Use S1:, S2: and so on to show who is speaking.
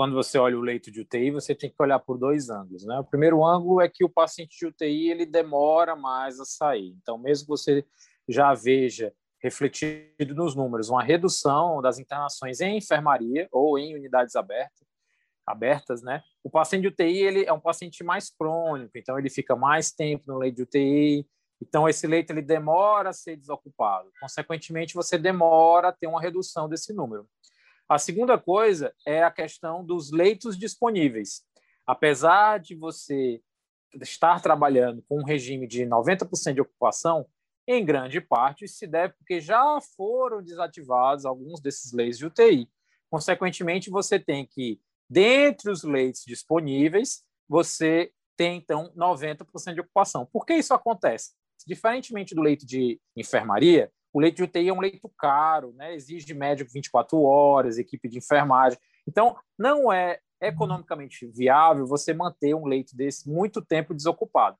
S1: quando você olha o leito de UTI, você tem que olhar por dois ângulos. Né? O primeiro ângulo é que o paciente de UTI ele demora mais a sair. Então, mesmo que você já veja refletido nos números uma redução das internações em enfermaria ou em unidades abertas, abertas, né? O paciente de UTI ele é um paciente mais crônico, então ele fica mais tempo no leito de UTI, então esse leito ele demora a ser desocupado. Consequentemente, você demora a ter uma redução desse número. A segunda coisa é a questão dos leitos disponíveis. Apesar de você estar trabalhando com um regime de 90% de ocupação, em grande parte se deve porque já foram desativados alguns desses leitos de UTI. Consequentemente, você tem que, dentre os leitos disponíveis, você tem então 90% de ocupação. Por que isso acontece? Diferentemente do leito de enfermaria, o leito de UTI é um leito caro, né? exige médico 24 horas, equipe de enfermagem. Então, não é economicamente viável você manter um leito desse muito tempo desocupado.